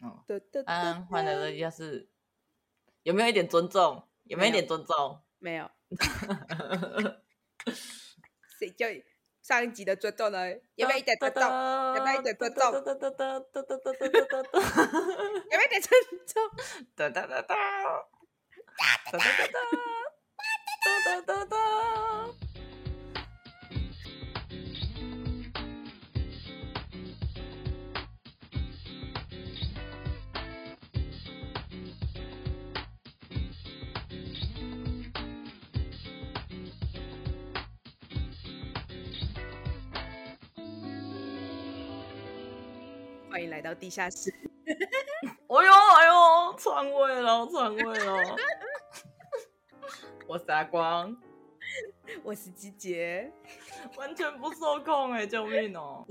嗯，安安换的这家是有没有一点尊重？有没有一点尊重？没有。谁叫上一集的尊重呢？有没有一点尊重？有没有一点尊重？有没有一点尊重？哒哒哒哒，哒哒哒哒，哒哒哒哒。欢迎来到地下室。哎呦哎呦，篡位了，篡位了！我是阿光，我是鸡姐，完全不受控哎，救命哦！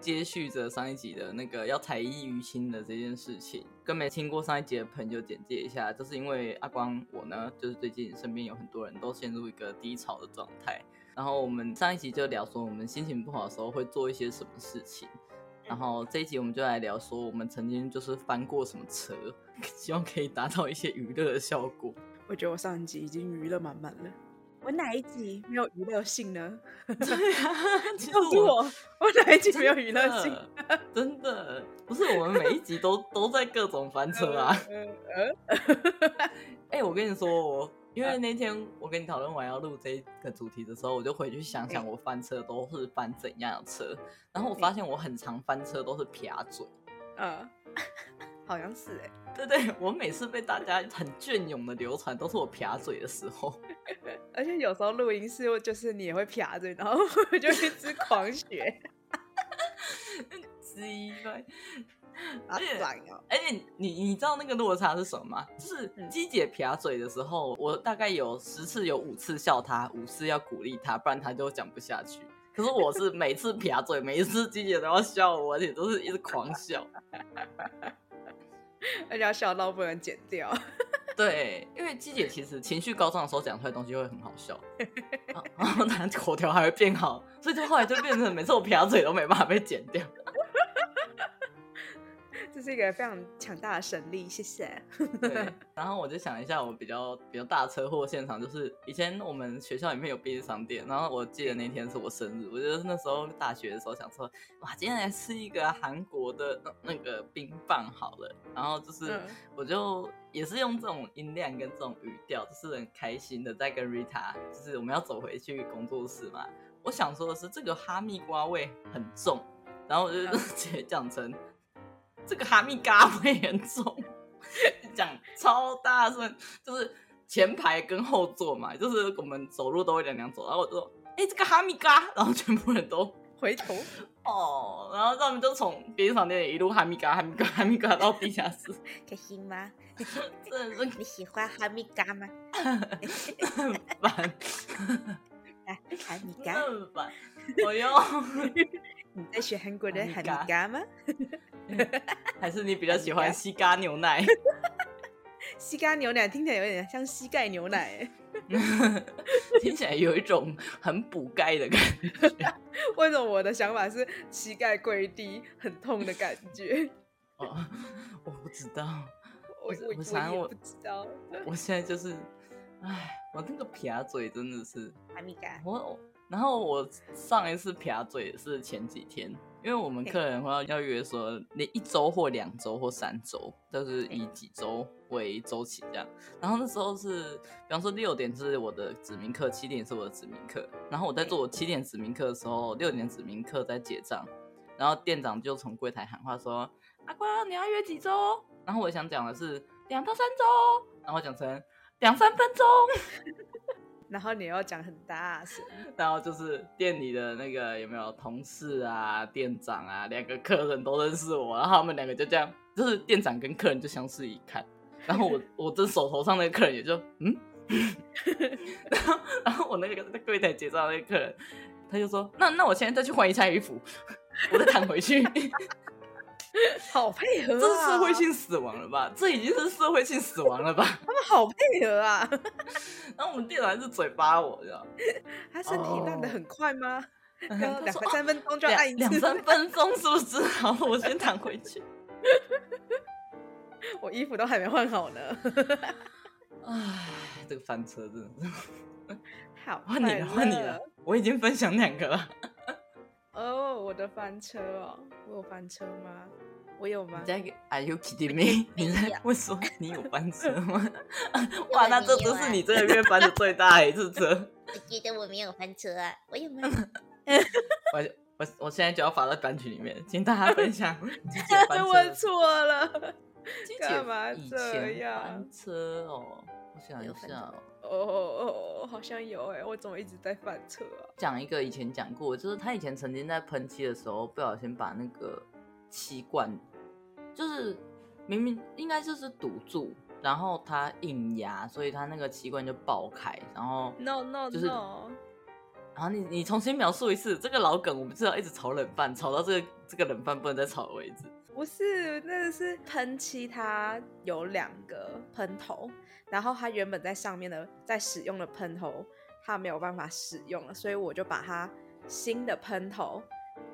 接续着上一集的那个要才衣娱亲的这件事情，跟没听过上一集的朋友简介一下，就是因为阿光我呢，就是最近身边有很多人都陷入一个低潮的状态，然后我们上一集就聊说，我们心情不好的时候会做一些什么事情。然后这一集我们就来聊说，我们曾经就是翻过什么车，希望可以达到一些娱乐的效果。我觉得我上一集已经娱乐满满了。我哪一集没有娱乐性呢？对呀、啊，其实我我，我哪一集没有娱乐性？真的不是，我们每一集都都在各种翻车啊。哎、欸，我跟你说我。因为那天我跟你讨论完要录这个主题的时候，我就回去想想我翻车都是翻怎样的车，然后我发现我很常翻车都是撇嘴，嗯，好像是哎，对对，我每次被大家很隽永的流传都是我撇嘴的时候，而且有时候录音室就是你也会撇嘴，然后我 就一直狂学，鸡掰。而且，而且你你知道那个落差是什么吗？就是鸡姐撇嘴的时候，我大概有十次有五次笑她，五次要鼓励她，不然她就讲不下去。可是我是每次撇嘴，每一次鸡姐都要笑我，而且都是一直狂笑，而且要笑到不能剪掉。对，因为鸡姐其实情绪高涨的时候讲出来的东西会很好笑，然后他口条还会变好，所以就后来就变成每次我撇嘴都没办法被剪掉。这是一个非常强大的神力，谢谢。对，然后我就想一下，我比较比较大车祸现场，就是以前我们学校里面有便利商店，然后我记得那天是我生日，我觉得那时候大学的时候想说，哇，今天来吃一个韩国的那个冰棒好了，然后就是我就也是用这种音量跟这种语调，就是很开心的在跟 Rita，就是我们要走回去工作室嘛。我想说的是，这个哈密瓜味很重，然后我就直接讲成。这个哈密嘎味很重，讲超大声，就是前排跟后座嘛，就是我们走路都会两两走，然后我就说，哎，这个哈密嘎，然后全部人都回头，哦，然后他们就从便利商店一路哈密嘎、哈密嘎、哈密嘎到地下室，开心吗？真的是你喜欢哈密嘎吗？很烦，来哈密嘎，我用。你在学韩国的哈密嘎吗？还是你比较喜欢 西嘎牛奶？西嘎牛奶听起来有点像膝盖牛奶，听起来有一种很补钙的感觉。为什么我的想法是膝盖跪地很痛的感觉？哦，我不知道，我我我想我不知道，我现在就是，哎，我那个撇嘴真的是我。然后我上一次撇嘴是前几天，因为我们客人话要约说，你一周或两周或三周，就是以几周为周期这样。然后那时候是，比方说六点是我的指名客，七点是我的指名客。然后我在做我七点指名客的时候，六点指名客在结账，然后店长就从柜台喊话说：“阿光，你要约几周？”然后我想讲的是两到三周，然后讲成两三分钟。然后你要讲很大声，然后就是店里的那个有没有同事啊、店长啊，两个客人都认识我，然后他们两个就这样，就是店长跟客人就相视一看，然后我 我这手头上那个客人也就嗯，然后然后我那个在柜台结账那个客人，他就说那那我现在再去换一下衣服，我再躺回去。好配合啊！这是社会性死亡了吧？这已经是社会性死亡了吧？他们好配合啊！然后我们店长还是嘴巴我，知道他身体烂的很快吗？哦、两三分钟就按一次，两三分钟是不是？好，我先躺回去。我衣服都还没换好呢。唉，这个翻车真的是。好，换你了，换你了。我已经分享两个了。哦，oh, 我的翻车哦，我有翻车吗？我有吗？你在 Are you kidding me？你在问说你有翻车吗？哇，那这都是你这个月翻的最大一次车。我觉得我没有翻车啊，我有吗？我我我现在就要发到班群里面，请大家分享。问错了，干嘛这样？翻车哦，我想一下哦。哦哦哦，好像有哎，我怎么一直在翻车啊？讲一个以前讲过，就是他以前曾经在喷漆的时候不小心把那个漆罐，就是明明应该就是堵住，然后他硬压，所以他那个漆罐就爆开，然后 no no 就是 no，然后你你重新描述一次这个老梗，我们知道一直炒冷饭，炒到这个这个冷饭不能再炒为止。不是，那个是喷漆，它有两个喷头，然后它原本在上面的在使用的喷头，它没有办法使用了，所以我就把它新的喷头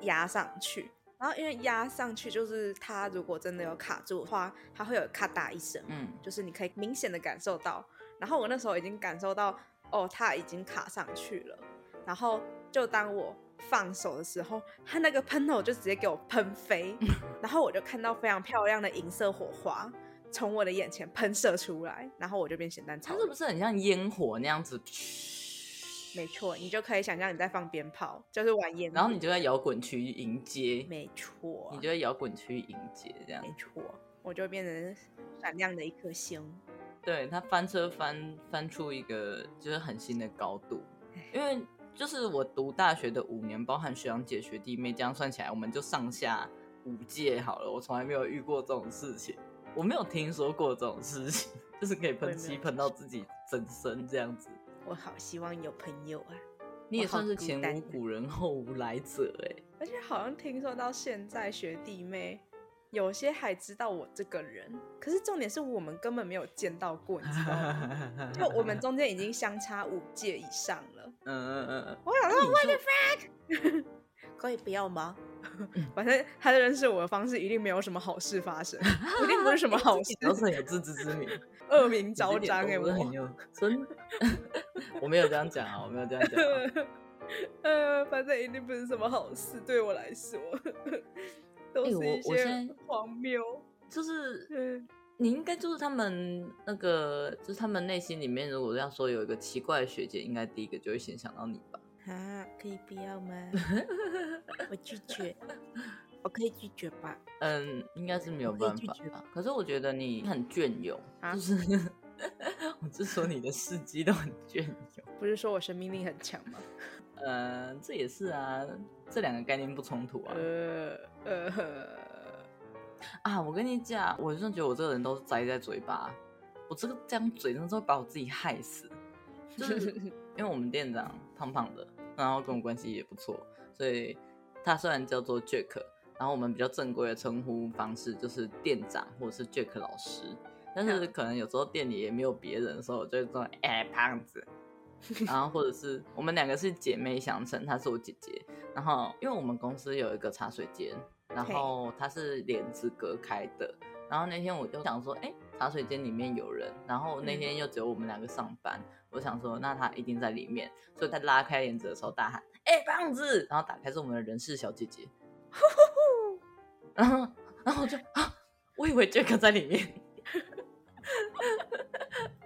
压上去。然后因为压上去，就是它如果真的有卡住的话，它会有咔嗒一声，嗯，就是你可以明显的感受到。然后我那时候已经感受到，哦，它已经卡上去了。然后就当我。放手的时候，它那个喷头就直接给我喷飞，然后我就看到非常漂亮的银色火花从我的眼前喷射出来，然后我就变咸蛋超人。它是不是很像烟火那样子？没错，你就可以想象你在放鞭炮，就是玩烟，然后你就在摇滚区迎接。没错，你就在摇滚区迎接这样。没错，我就变成闪亮的一颗星。对，它翻车翻翻出一个就是很新的高度，因为。就是我读大学的五年，包含学长姐、学弟妹，这样算起来，我们就上下五届好了。我从来没有遇过这种事情，我没有听说过这种事情，就是可以喷漆喷到自己整身这样子。我好希望有朋友啊！你也算是前无古人后无来者哎。而且好像听说到现在学弟妹。有些还知道我这个人，可是重点是我们根本没有见到过，你知道吗？就我们中间已经相差五届以上了。嗯嗯嗯嗯。我想说，What the fuck？可以不要吗？反正他认识我的方式一定没有什么好事发生，一定不是什么好事，都是很有自知之明，恶名昭彰哎，我很有真，我没有这样讲啊，我没有这样讲。呃，反正一定不是什么好事，对我来说。哎、欸，我我先荒谬，就是，嗯、你应该就是他们那个，就是他们内心里面，如果要说有一个奇怪的学姐，应该第一个就会先想到你吧？啊，可以不要吗？我拒绝，我可以拒绝吧？嗯，应该是没有办法吧。可是我觉得你很隽永，啊、就是，我是说你的事迹都很隽永，不是说我生命力很强吗？嗯，这也是啊，这两个概念不冲突啊。呃呃 啊，我跟你讲，我真的觉得我这个人都是栽在嘴巴，我这个这样嘴真的是会把我自己害死。就是因为我们店长胖胖的，然后跟我关系也不错，所以他虽然叫做 Jack，然后我们比较正规的称呼方式就是店长或者是 Jack 老师，但是可能有时候店里也没有别人的时候，我就会说哎、欸、胖子。然后或者是我们两个是姐妹相称，她是我姐姐。然后因为我们公司有一个茶水间，然后它是帘子隔开的。然后那天我就想说，哎，茶水间里面有人。然后那天又只有我们两个上班，我想说，那他一定在里面。所以他拉开帘子的时候大喊：“哎，胖子！”然后打开是我们的人事小姐姐。然后然后我就啊，我以为杰克在里面。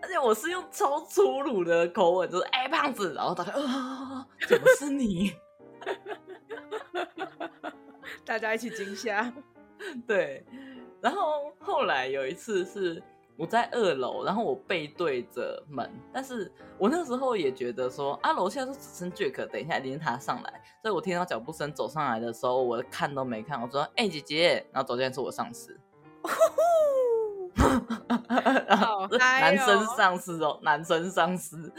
而且我是用超粗鲁的口吻，就是哎、欸、胖子，然后大家啊，怎么是你？大家一起惊吓。对，然后后来有一次是我在二楼，然后我背对着门，但是我那时候也觉得说啊，楼下是只剩 Jack，等一下一定是他上来，所以我听到脚步声走上来的时候，我看都没看，我说哎、欸、姐姐，然后走进来是我上司。然后男生上司哦，男生上司，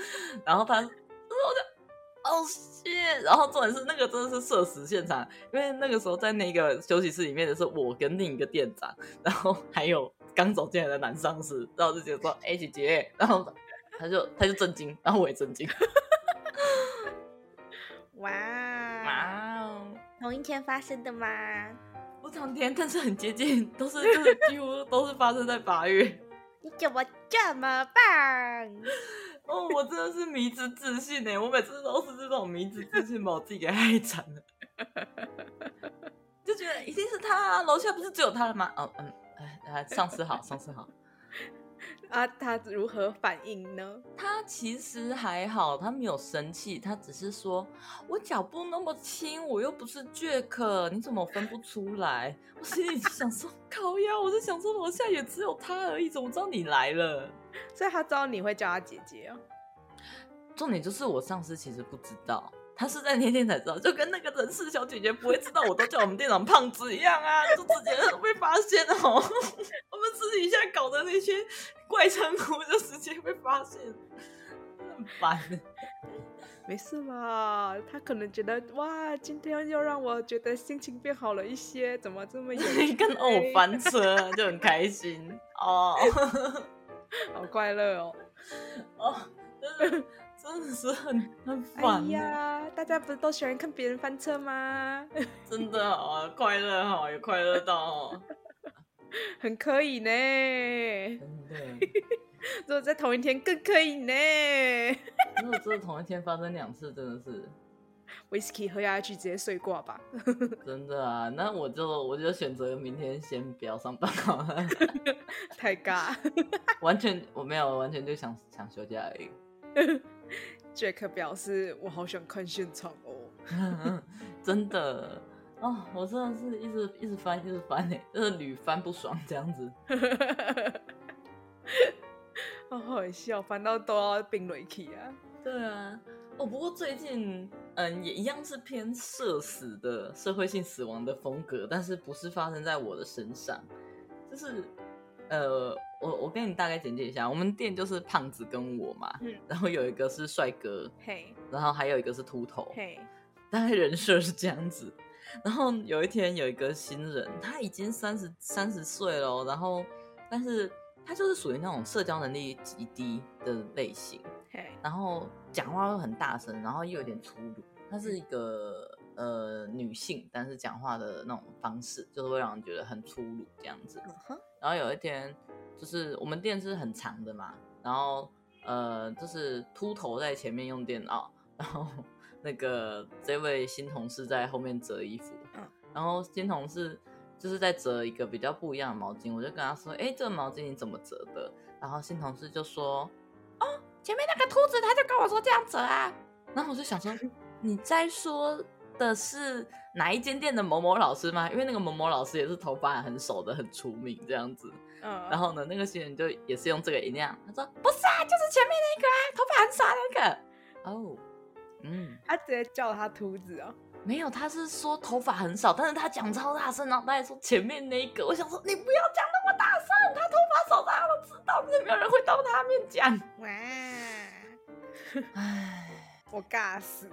然后他，然后重点是那个真的是社死现场，因为那个时候在那个休息室里面的是我跟另一个店长，然后还有刚走进来的男上司，然后就觉得说哎姐姐，然后他就他就震惊，然后我也震惊，哇哇哦，同一天发生的吗？不同天，但是很接近，都是就是几乎都是发生在八月。你怎么这么棒？哦，我真的是迷之自信呢，我每次都是这种迷之自信把我自己给害惨了，就觉得一定是他啊，楼下不是只有他了吗？哦，嗯，哎，上司好，上司好。啊，他如何反应呢？他其实还好，他没有生气，他只是说：“我脚步那么轻，我又不是 Jack，你怎么分不出来？”我心里想说：“ 靠呀，我是想说楼下也只有他而已，怎么知道你来了？” 所以他知道你会叫他姐姐哦。重点就是我上司其实不知道。他是在那天才知道，就跟那个人事小姐姐不会知道我都叫我们店长胖子一样啊，就直接被发现哦。我们私底下搞的那些怪称呼，就直接被发现，很烦。没事嘛？他可能觉得哇，今天又让我觉得心情变好了一些，怎么这么有趣？跟偶翻车就很开心哦，好快乐哦，哦，真的。真的是很很烦、哎、呀！大家不是都喜欢看别人翻车吗？真的好啊，快乐哈，也快乐到哦，很可以呢。真的，如果在同一天更可以呢。如果这是同一天发生两次，真的是威士忌喝下去直接睡挂吧。真的啊，那我就我就选择明天先不要上班好了。太尬，完全我没有，完全就想想休假而已。Jack 表示：“我好想看现场哦，真的哦，我真的是一直一直翻，一直翻诶，就是屡翻不爽这样子，好好笑，翻到都要冰雷气啊！对啊，哦，不过最近嗯，也一样是偏社死的社会性死亡的风格，但是不是发生在我的身上，就是呃。”我我跟你大概简介一下，我们店就是胖子跟我嘛，嗯、然后有一个是帅哥，嘿，然后还有一个是秃头，嘿，大概人设是这样子。然后有一天有一个新人，他已经三十三十岁了，然后但是他就是属于那种社交能力极低的类型，嘿，然后讲话会很大声，然后又有点粗鲁。她是一个呃女性，但是讲话的那种方式就是会让人觉得很粗鲁这样子。然后有一天。就是我们店是很长的嘛，然后呃，就是秃头在前面用电脑，然后那个这位新同事在后面折衣服，嗯，然后新同事就是在折一个比较不一样的毛巾，我就跟他说，哎，这个毛巾你怎么折的？然后新同事就说，哦，前面那个秃子他就跟我说这样折啊，然后我就想说，你在说的是哪一间店的某某老师吗？因为那个某某老师也是头发很熟的，很出名这样子。嗯，然后呢，那个新人就也是用这个音量，他说不是啊，就是前面那个啊，头发很少那个。哦，嗯，他直接叫他秃子哦，没有，他是说头发很少，但是他讲超大声，然后他还说前面那个，我想说你不要讲那么大声，他头发少大家都知道，没有人会到他面讲。哇，唉，我尬死，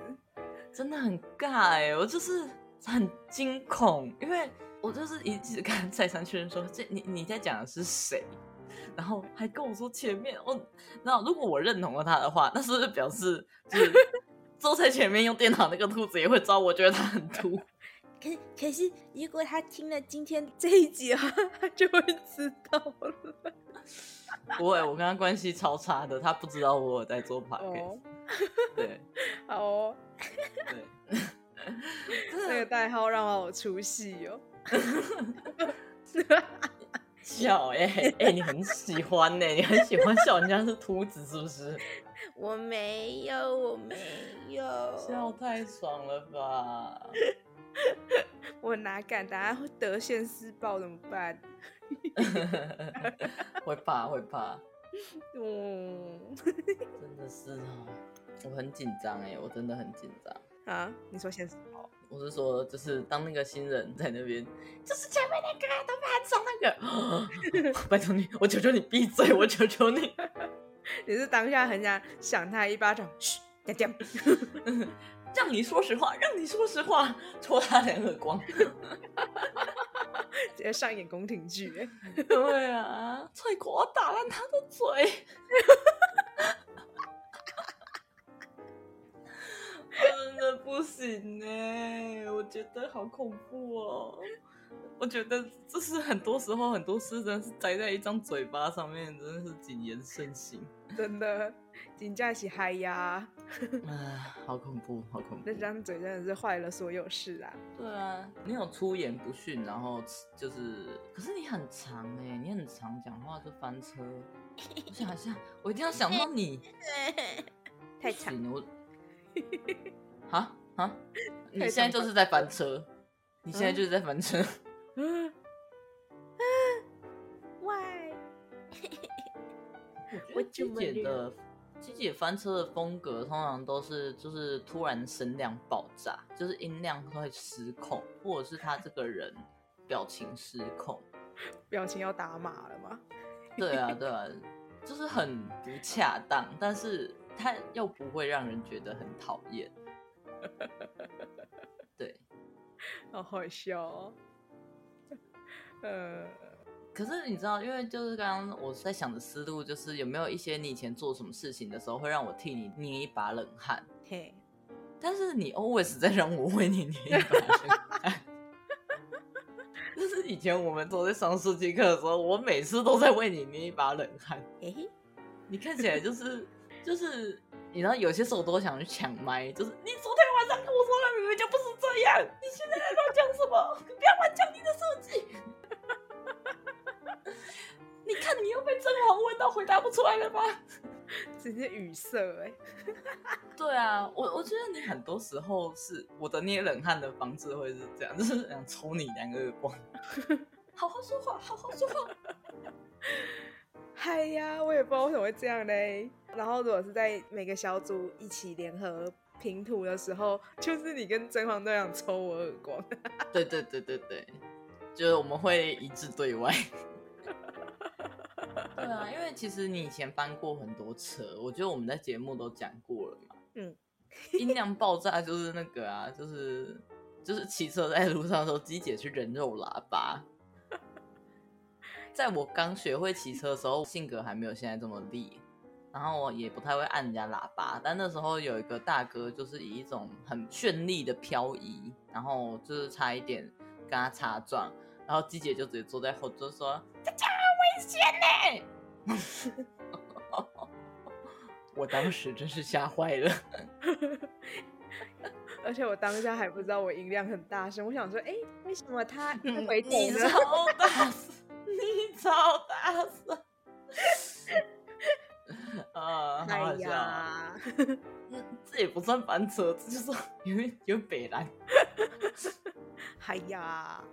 真的很尬哎，我就是很惊恐，因为。我就是一直跟再三确认说，这你你在讲的是谁？然后还跟我说前面我，然后如果我认同了他的话，那是不是表示就是坐在前面用电脑那个兔子也会招？我觉得他很秃。可可是如果他听了今天这一集啊，他就会知道了。不会，我跟他关系超差的，他不知道我有在做 podcast。Oh. 对，好哦。对，这个代号让我好出戏哦。笑哎、欸、哎、欸，你很喜欢呢、欸，你很喜欢笑人家是秃子是不是？我没有，我没 有，笑太爽了吧？我哪敢？等下会得现世报怎么办？会 怕会怕。嗯，真的是哦，我很紧张哎，我真的很紧张啊！你说现世报？我是说，就是当那个新人在那边，就是前面那个头发很长那个，拜托你，我求求你闭嘴，我求求你。你是当下很想想他一巴掌，嘘，掉掉。让你说实话，让你说实话，戳他两耳光，直接上演宫廷剧。对啊，翠果打烂他的嘴。真的不行呢，我觉得好恐怖哦。我觉得这是很多时候很多事真的是栽在一张嘴巴上面，真的是谨言慎行。真的，真的是嗨呀！啊，好恐怖，好恐怖！那张嘴真的是坏了所有事啊！对啊，你有出言不逊，然后就是，可是你很长哎，你很常讲话就翻车。我想一下，我一定要想到你，太长了。我，啊啊，你现在就是在翻车，你现在就是在翻车。嗯，Why？我觉得鸡姐姐翻车的风格通常都是就是突然声量爆炸，就是音量会失控，或者是他这个人表情失控，表情要打码了吗？对啊，对啊，就是很不恰当，但是他又不会让人觉得很讨厌。对，好好笑哦。呃，可是你知道，因为就是刚刚我在想的思路，就是有没有一些你以前做什么事情的时候，会让我替你捏一把冷汗？嘿，但是你 always 在让我为你捏一把冷汗。就是以前我们都在上设计课的时候，我每次都在为你捏一把冷汗。哎，你看起来就是就是，你知道有些时候我都想去抢麦，就是你昨天晚上跟我说了明明就不是这样，你现在在乱讲什么？你不要乱讲你的设计。你看，你又被甄嬛问到回答不出来了吧？直接语塞哎。对啊，我我觉得你很多时候是我的捏冷汗的方式会是这样，就是想抽你两个耳光。好好说话，好好说话。嗨呀，我也不知道为什么会这样嘞。然后如果是在每个小组一起联合评图的时候，就是你跟甄嬛都想抽我耳光。对对对对对，就是我们会一致对外。对啊，因为其实你以前翻过很多车，我觉得我们在节目都讲过了嘛。嗯，音量爆炸就是那个啊，就是就是骑车在路上的时候，机姐去人肉喇叭。在我刚学会骑车的时候，性格还没有现在这么烈，然后我也不太会按人家喇叭。但那时候有一个大哥，就是以一种很绚丽的漂移，然后就是差一点跟他擦撞，然后季姐就直接坐在后座说：“这这危险呢！” 我当时真是吓坏了，而且我当下还不知道我音量很大声。我想说，哎，为什么他回头你超大声？你超大声！啊，好呀，这也不算翻车，这就是因为有北兰。哎呀，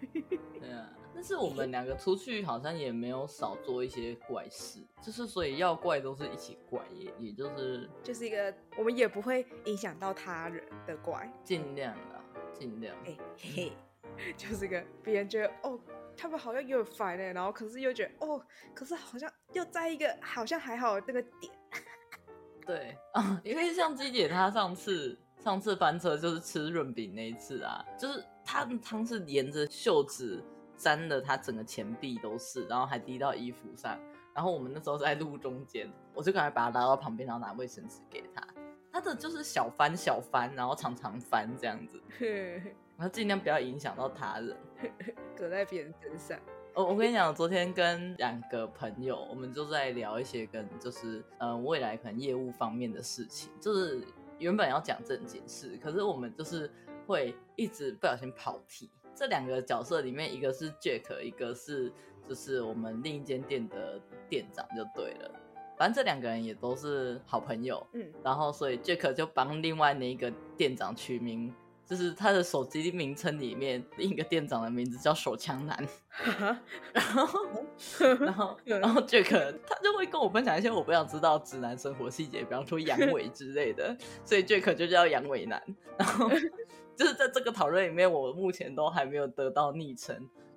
对啊。但是我们两个出去好像也没有少做一些怪事，就是所以要怪都是一起怪，也也就是就是一个我们也不会影响到他人的怪，尽量啦，尽量。哎、欸、嘿嘿，就是个别人觉得哦，他们好像有点烦呢，然后可是又觉得哦，可是好像又在一个好像还好那个点。对啊，因为像鸡姐她上次上次翻车就是吃润饼那一次啊，就是她汤是沿着袖子。沾的，她整个前臂都是，然后还滴到衣服上。然后我们那时候在路中间，我就赶快把她拉到旁边，然后拿卫生纸给她。他的就是小翻小翻，然后常常翻这样子，然后尽量不要影响到他人，搁在别人身上。我我跟你讲，昨天跟两个朋友，我们就在聊一些跟就是嗯未来可能业务方面的事情，就是原本要讲正经事，可是我们就是会一直不小心跑题。这两个角色里面，一个是 Jack，一个是就是我们另一间店的店长就对了。反正这两个人也都是好朋友，嗯，然后所以 Jack 就帮另外那一个店长取名，就是他的手机名称里面另一个店长的名字叫手枪男。然后，然后，然后 Jack 他就会跟我分享一些我不想知道直男生活细节，比方说阳 痿之类的，所以 Jack 就叫阳痿男。然后。就是在这个讨论里面，我目前都还没有得到昵称。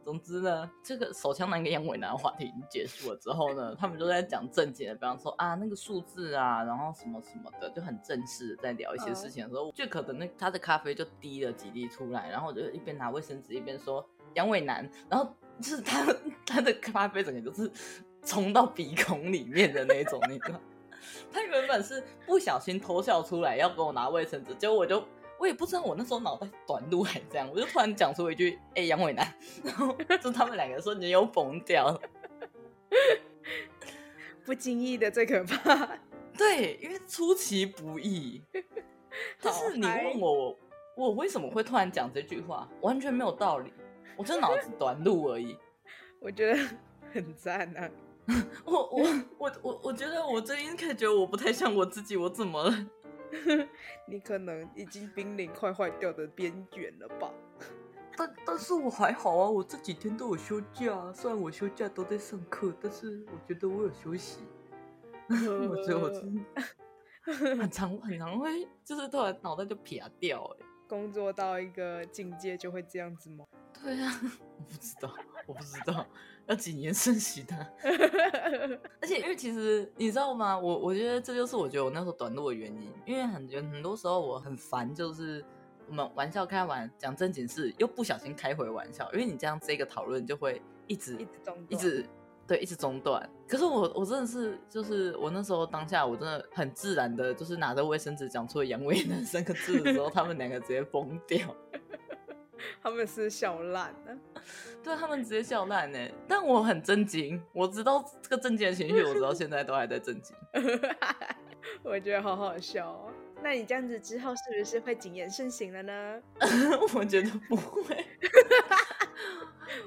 总之呢，这个手枪男跟杨伟男的话题已经结束了之后呢，他们就在讲正经的，比方说啊那个数字啊，然后什么什么的，就很正式的在聊一些事情的时候，就可能那他的咖啡就滴了几滴出来，然后我就一边拿卫生纸一边说杨伟男，然后就是他 他的咖啡整个就是冲到鼻孔里面的那种那个，他原本是不小心偷笑出来要给我拿卫生纸，结果我就。我也不知道我那时候脑袋短路还这样，我就突然讲出一句：“哎、欸，杨伟南。”然后就他们两个瞬间又崩掉了。不经意的最可怕。对，因为出其不意。但是你问我，我为什么会突然讲这句话，完全没有道理，我就脑子短路而已。我觉得很赞啊！我我我我我觉得我最近感觉我不太像我自己，我怎么了？你可能已经濒临快坏掉的边缘了吧？但但是我还好啊，我这几天都有休假，虽然我休假都在上课，但是我觉得我有休息。我觉得我真的很常很常会，就是突然脑袋就撇掉哎。工作到一个境界就会这样子吗？对啊，我不知道，我不知道，要几年顺习的。而且因为其实你知道吗？我我觉得这就是我觉得我那时候短路的原因，因为很很多时候我很烦，就是我们玩笑开完讲正经事，又不小心开回玩笑，因为你这样这个讨论就会一直一直中一直。对，一直中断。可是我，我真的是，就是我那时候当下，我真的很自然的，就是拿着卫生纸讲出了“杨伟南”三个字的时候，他们两个直接疯掉。他们是笑烂了，对，他们直接笑烂呢。但我很震惊，我知道这个震惊的情绪，我知道现在都还在震惊。我觉得好好笑哦。那你这样子之后是不是会谨言慎行了呢？我觉得不会。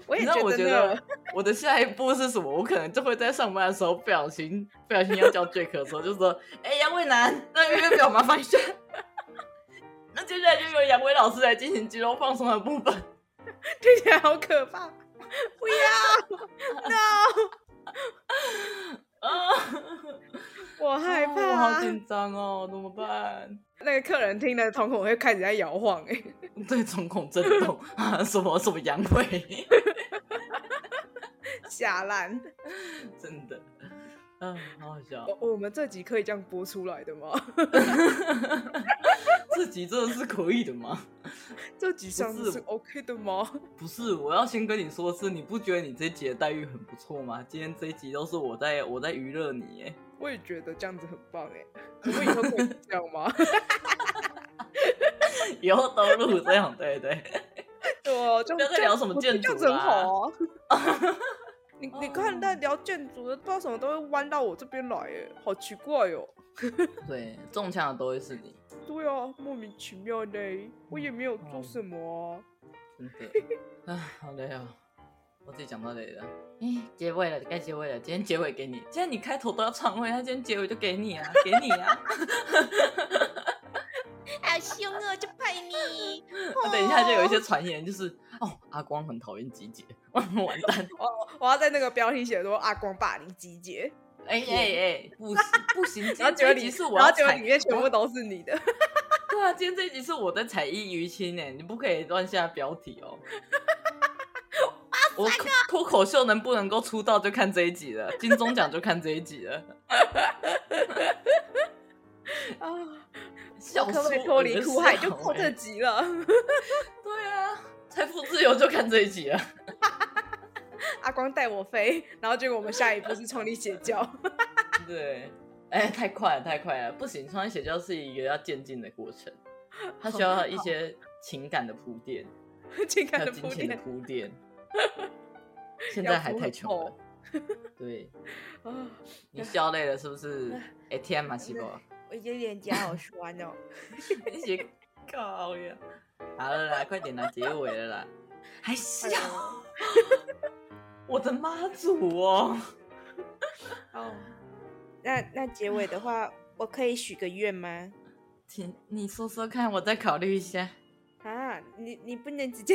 我也你知道，我觉得我的下一步是什么？我可能就会在上班的时候不小心，不小心要叫 Jack 的时候，就说：“哎、欸，杨伟南，那个月表麻烦一下。”那接下来就由杨伟老师来进行肌肉放松的部分。听起来好可怕！不要，no！啊，我害怕，我好紧张哦，怎么办？那个客人听了瞳孔会开始在摇晃，哎，对，瞳孔震动啊，什么什么阳痿，吓烂，真的，嗯，好好笑。我们这集可以这样播出来的吗？这集真的是可以的吗？这集上是 OK 的吗？不是，我要先跟你说的是，你不觉得你这集的待遇很不错吗？今天这一集都是我在我在娱乐你，哎。我也觉得这样子很棒哎，我以后可以这样吗？以后都录这样，对对对，就不要再聊什么建筑了。好啊、你你看，在聊建筑的，不知道什么都会弯到我这边来，哎，好奇怪哦。对，中枪的都会是你。对啊，莫名其妙的，我也没有做什么啊。真的，哎，好累啊。我自己讲到这里了，哎，结尾了，该结尾了。今天结尾给你，既然你开头都要唱会，那今天结尾就给你啊，给你啊。好凶哦，就派你。我等一下就有一些传言，就是哦，阿光很讨厌集结，完蛋。我我要在那个标题写说阿光霸凌集结。哎哎哎，不行不行，然后结果里是我，然后结果里面全部都是你的。对啊，今天这一集是我的彩衣娱亲哎，你不可以乱下标题哦。我脱口秀能不能够出道就看这一集了，金钟奖就看这一集了。啊，小可以脱离苦海就靠这集了。对啊，财富自由就看这一集了。阿光带我飞，然后结果我们下一步是创立邪教。对，哎、欸，太快了，太快了，不行，创立邪教是一个要渐进的过程，它需要一些情感的铺垫，情感的金钱的铺垫。现在还太穷了，对，你笑累了是不是？哎天嘛，西瓜，我觉得脸颊好酸哦。你写靠呀！好了啦，快点啦，结尾了啦，还笑？我的妈祖哦！哦，那那结尾的话，我可以许个愿吗？请你说说看，我再考虑一下。啊，你你不能直接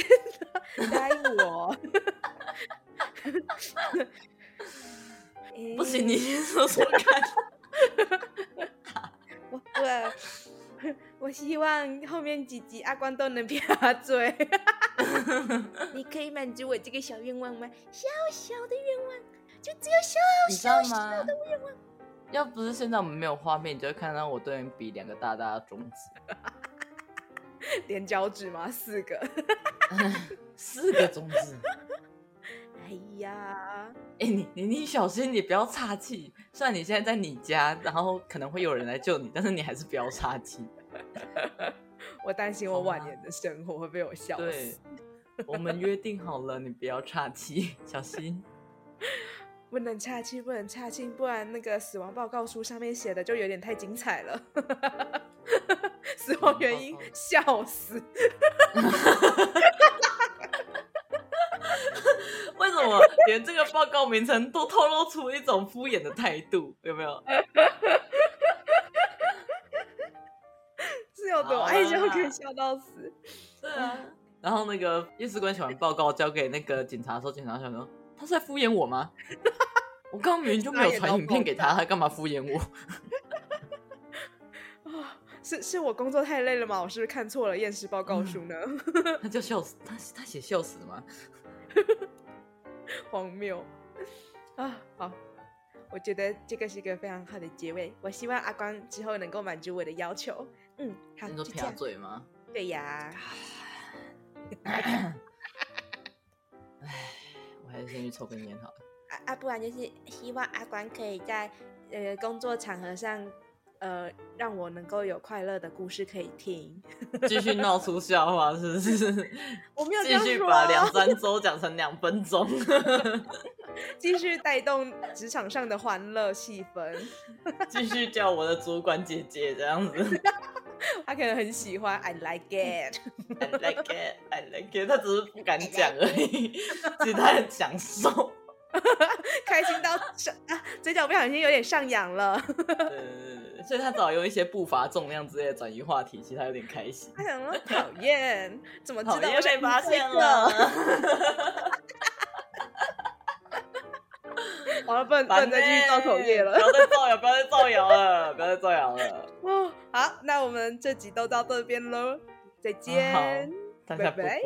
答 应我。不行，你先说说看。我我我希望后面几集阿光都能闭嘴。你可以满足我这个小愿望吗？小小的愿望，就只有小小的愿望。要不是现在我们没有画面，你就会看到我对人比两个大大的中指。连脚趾吗？四个，四个中指。哎呀，哎、欸，你你你小心，你不要岔气。虽然你现在在你家，然后可能会有人来救你，但是你还是不要岔气。我担心我晚年的生活会被我笑死。对，我们约定好了，你不要岔气，小心。不能岔气，不能岔气，不然那个死亡报告书上面写的就有点太精彩了。死亡原因，笑死。为什么连这个报告名称都透露出一种敷衍的态度？有没有？是有多爱笑可以笑到死？对啊。然后那个验尸官写完报告交给那个警察的时候，警察想说。他是在敷衍我吗？我刚刚明明就没有传影片给他，他干嘛敷衍我？是是我工作太累了吗？我是不是看错了验尸报告书呢？嗯、他叫笑死，他他写笑死的吗？荒谬啊！好，我觉得这个是一个非常好的结尾。我希望阿光之后能够满足我的要求。嗯，好，你说撇嘴吗？对呀。还是先去抽根烟好了。啊啊，不然就是希望阿关可以在呃工作场合上，呃，让我能够有快乐的故事可以听，继续闹出笑话，是不是？我没有继续把两三 周讲成两分钟，继续带动职场上的欢乐气氛，继续叫我的主管姐姐这样子。他可能很喜欢，I like it，I like it，I like it。他只是不敢讲而已，其实他很享受，开心到上啊，嘴角不小心有点上扬了。对对对，所以他只好用一些步伐重量之类的转移话题，其实他有点开心。他想说讨厌，怎么知道又被发现了？好了，不能不能再继续造口业了，不要再造谣，不要再造谣了，不要再造谣了。哦，好，那我们这集都到这边喽，再见，拜拜。